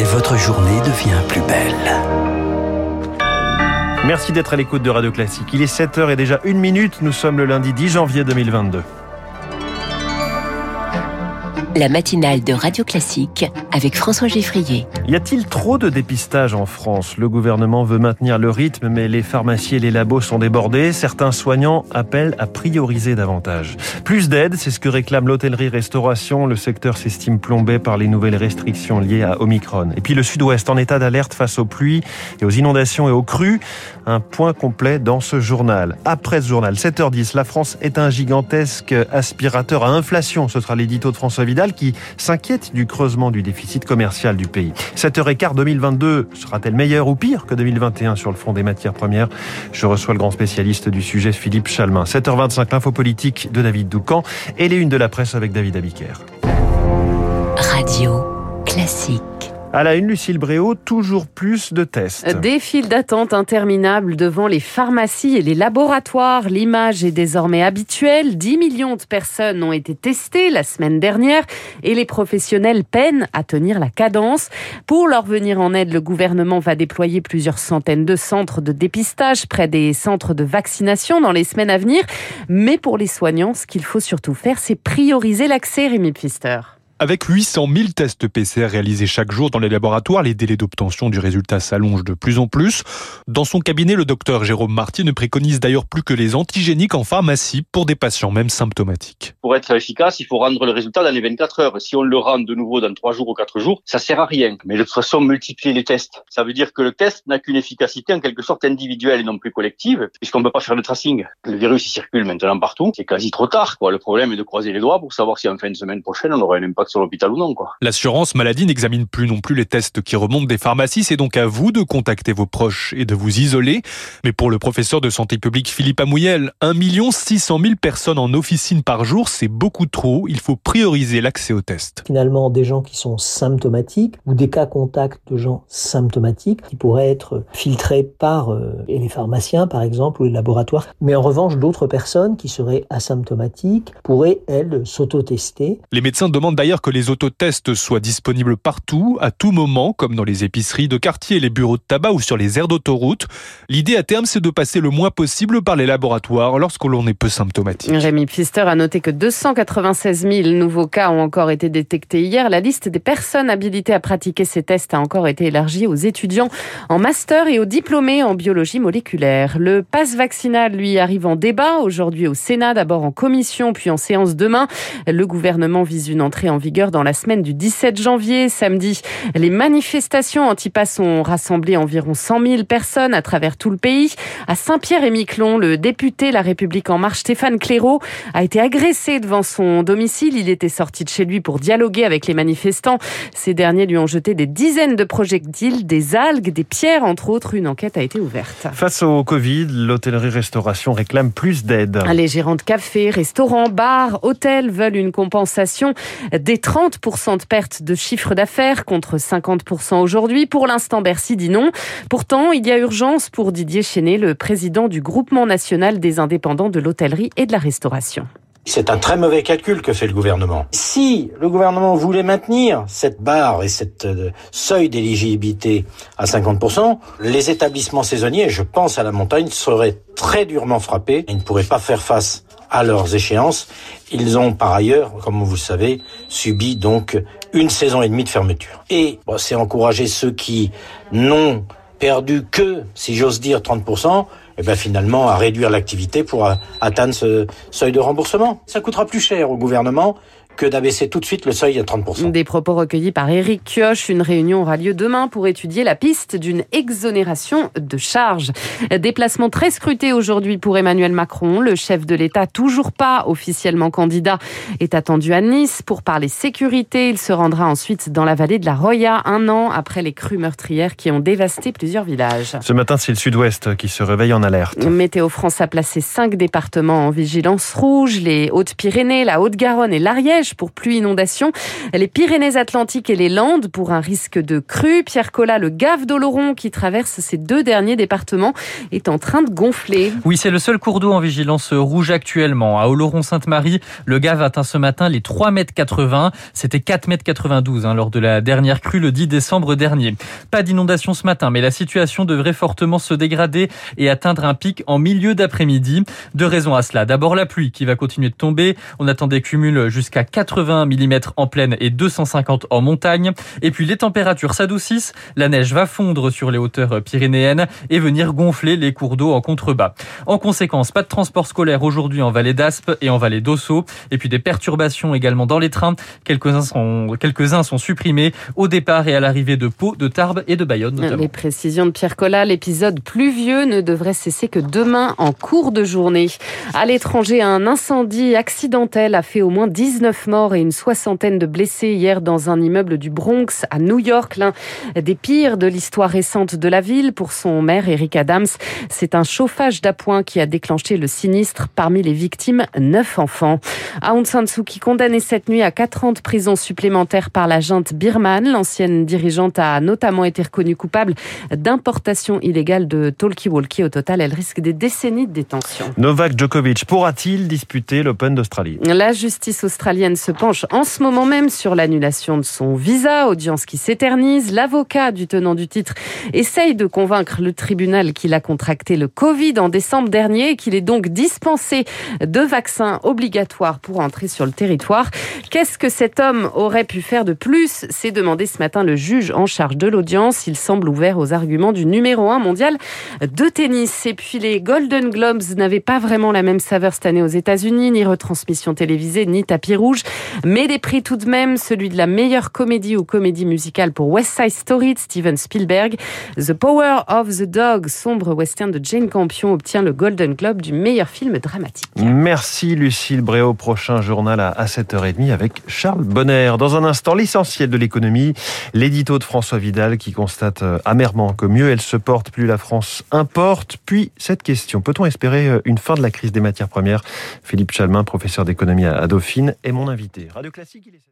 et votre journée devient plus belle. Merci d'être à l'écoute de Radio Classique. Il est 7h et déjà une minute. Nous sommes le lundi 10 janvier 2022 la matinale de Radio Classique avec François Geffrier. Y a-t-il trop de dépistage en France? Le gouvernement veut maintenir le rythme, mais les pharmacies et les labos sont débordés. Certains soignants appellent à prioriser davantage. Plus d'aide, c'est ce que réclame l'hôtellerie-restauration. Le secteur s'estime plombé par les nouvelles restrictions liées à Omicron. Et puis le sud-ouest en état d'alerte face aux pluies et aux inondations et aux crues. Un point complet dans ce journal. Après ce journal, 7h10, la France est un gigantesque aspirateur à inflation. Ce sera l'édito de François Vidal qui s'inquiète du creusement du déficit commercial du pays. 7h15 2022 sera-t-elle meilleure ou pire que 2021 sur le front des matières premières? Je reçois le grand spécialiste du sujet, Philippe Chalmin. 7h25, l'info politique de David Doucan et les unes de la presse avec David Abiker. Radio classique. À la une, Lucille Bréau, toujours plus de tests. Des files d'attente interminables devant les pharmacies et les laboratoires. L'image est désormais habituelle. 10 millions de personnes ont été testées la semaine dernière et les professionnels peinent à tenir la cadence. Pour leur venir en aide, le gouvernement va déployer plusieurs centaines de centres de dépistage près des centres de vaccination dans les semaines à venir. Mais pour les soignants, ce qu'il faut surtout faire, c'est prioriser l'accès, Rémi Pfister. Avec 800 000 tests PCR réalisés chaque jour dans les laboratoires, les délais d'obtention du résultat s'allongent de plus en plus. Dans son cabinet, le docteur Jérôme Marty ne préconise d'ailleurs plus que les antigéniques en pharmacie pour des patients même symptomatiques. Pour être efficace, il faut rendre le résultat dans les 24 heures. Si on le rend de nouveau dans 3 jours ou 4 jours, ça sert à rien. Mais de toute façon, multiplier les tests. Ça veut dire que le test n'a qu'une efficacité en quelque sorte individuelle et non plus collective, puisqu'on ne peut pas faire de tracing. Le virus, il circule maintenant partout. C'est quasi trop tard, quoi. Le problème est de croiser les doigts pour savoir si en fin de semaine prochaine, on aura un impact sur l'hôpital ou non. Quoi. L'assurance maladie n'examine plus non plus les tests qui remontent des pharmacies. C'est donc à vous de contacter vos proches et de vous isoler. Mais pour le professeur de santé publique Philippe Amouyel, 1 600 000 personnes en officine par jour, c'est beaucoup trop. Il faut prioriser l'accès aux tests. Finalement, des gens qui sont symptomatiques ou des cas contacts de gens symptomatiques qui pourraient être filtrés par euh, les pharmaciens, par exemple, ou les laboratoires. Mais en revanche, d'autres personnes qui seraient asymptomatiques pourraient, elles, s'autotester. Les médecins demandent d'ailleurs que les autotests soient disponibles partout, à tout moment, comme dans les épiceries de quartier, les bureaux de tabac ou sur les aires d'autoroute. L'idée à terme, c'est de passer le moins possible par les laboratoires lorsque l'on est peu symptomatique. Rémi Pfister a noté que 296 000 nouveaux cas ont encore été détectés hier. La liste des personnes habilitées à pratiquer ces tests a encore été élargie aux étudiants en master et aux diplômés en biologie moléculaire. Le pass vaccinal, lui, arrive en débat aujourd'hui au Sénat, d'abord en commission, puis en séance demain. Le gouvernement vise une entrée en vigueur dans la semaine du 17 janvier, samedi. Les manifestations anti-pass ont rassemblé environ 100 000 personnes à travers tout le pays. À Saint-Pierre-et-Miquelon, le député La République En Marche, Stéphane Clairaut, a été agressé devant son domicile. Il était sorti de chez lui pour dialoguer avec les manifestants. Ces derniers lui ont jeté des dizaines de projectiles, des algues, des pierres, entre autres. Une enquête a été ouverte. Face au Covid, l'hôtellerie-restauration réclame plus d'aide. Les gérants de cafés, restaurants, bars, hôtels veulent une compensation des 30% de perte de chiffre d'affaires contre 50% aujourd'hui. Pour l'instant, Bercy dit non. Pourtant, il y a urgence pour Didier Chenet, le président du groupement national des indépendants de l'hôtellerie et de la restauration. C'est un très mauvais calcul que fait le gouvernement. Si le gouvernement voulait maintenir cette barre et cette euh, seuil d'éligibilité à 50%, les établissements saisonniers, je pense à la montagne, seraient très durement frappés. Ils ne pourraient pas faire face à leurs échéances. Ils ont par ailleurs, comme vous le savez, subi donc une saison et demie de fermeture. Et c'est encourager ceux qui n'ont perdu que, si j'ose dire, 30%, et bien finalement à réduire l'activité pour atteindre ce seuil de remboursement. Ça coûtera plus cher au gouvernement que d'abaisser tout de suite le seuil à 30%. Des propos recueillis par Éric Kioch. Une réunion aura lieu demain pour étudier la piste d'une exonération de charges. Déplacement très scruté aujourd'hui pour Emmanuel Macron. Le chef de l'État, toujours pas officiellement candidat, est attendu à Nice pour parler sécurité. Il se rendra ensuite dans la vallée de la Roya, un an après les crues meurtrières qui ont dévasté plusieurs villages. Ce matin, c'est le sud-ouest qui se réveille en alerte. Météo France a placé cinq départements en vigilance rouge. Les Hautes-Pyrénées, la Haute-Garonne et l'Ariège Pour pluie inondation, les Pyrénées-Atlantiques et les Landes pour un risque de crue. Pierre Collat, le gave d'Oloron qui traverse ces deux derniers départements, est en train de gonfler. Oui, c'est le seul cours d'eau en vigilance rouge actuellement. À Oloron-Sainte-Marie, le gave atteint ce matin les 3,80 mètres. C'était 4,92 mètres hein, lors de la dernière crue le 10 décembre dernier. Pas d'inondation ce matin, mais la situation devrait fortement se dégrader et atteindre un pic en milieu d'après-midi. Deux raisons à cela. D'abord la pluie qui va continuer de tomber. On attend des cumuls jusqu'à 80 mm en plaine et 250 en montagne. Et puis les températures s'adoucissent. La neige va fondre sur les hauteurs pyrénéennes et venir gonfler les cours d'eau en contrebas. En conséquence, pas de transport scolaire aujourd'hui en vallée d'Aspe et en vallée d'Ossau. Et puis des perturbations également dans les trains. Quelques-uns sont, quelques-uns sont supprimés au départ et à l'arrivée de Pau, de Tarbes et de Bayonne notamment. Les précisions de Pierre l'épisode pluvieux ne devrait cesser que demain en cours de journée. À l'étranger, un incendie accidentel a fait au moins 19 morts et une soixantaine de blessés hier dans un immeuble du Bronx à New York, l'un des pires de l'histoire récente de la ville. Pour son maire, Eric Adams, c'est un chauffage d'appoint qui a déclenché le sinistre. Parmi les victimes, neuf enfants. Aung San Suu Kyi condamnée cette nuit à quatre ans de prison supplémentaire par la junte birmane. L'ancienne dirigeante a notamment été reconnue coupable d'importation illégale de talkie-walkie. Au total, elle risque des décennies de détention. Novak Djokovic pourra-t-il disputer l'Open d'Australie? La justice australienne se penche en ce moment même sur l'annulation de son visa, audience qui s'éternise. L'avocat du tenant du titre essaye de convaincre le tribunal qu'il a contracté le Covid en décembre dernier et qu'il est donc dispensé de vaccins obligatoires pour entrer sur le territoire. Qu'est-ce que cet homme aurait pu faire de plus? C'est demandé ce matin le juge en charge de l'audience. Il semble ouvert aux arguments du numéro un mondial de tennis. Et puis les Golden Globes n'avaient pas vraiment la même saveur cette année aux États-Unis, ni retransmission télévisée, ni tapis rouge, mais des prix tout de même, celui de la meilleure comédie ou comédie musicale pour West Side Story de Steven Spielberg. The Power of the Dog, sombre western de Jane Campion, obtient le Golden Globe du meilleur film dramatique. Merci Lucille Bréau. Prochain journal à 7h30 avec Charles Bonner. Dans un instant, l'essentiel de l'économie, l'édito de François Vidal qui constate euh, amèrement que mieux elle se porte, plus la France importe. Puis cette question, peut-on espérer euh, une fin de la crise des matières premières? Philippe Chalmin, professeur d'économie à Dauphine, est mon invité. Radio Classique, il est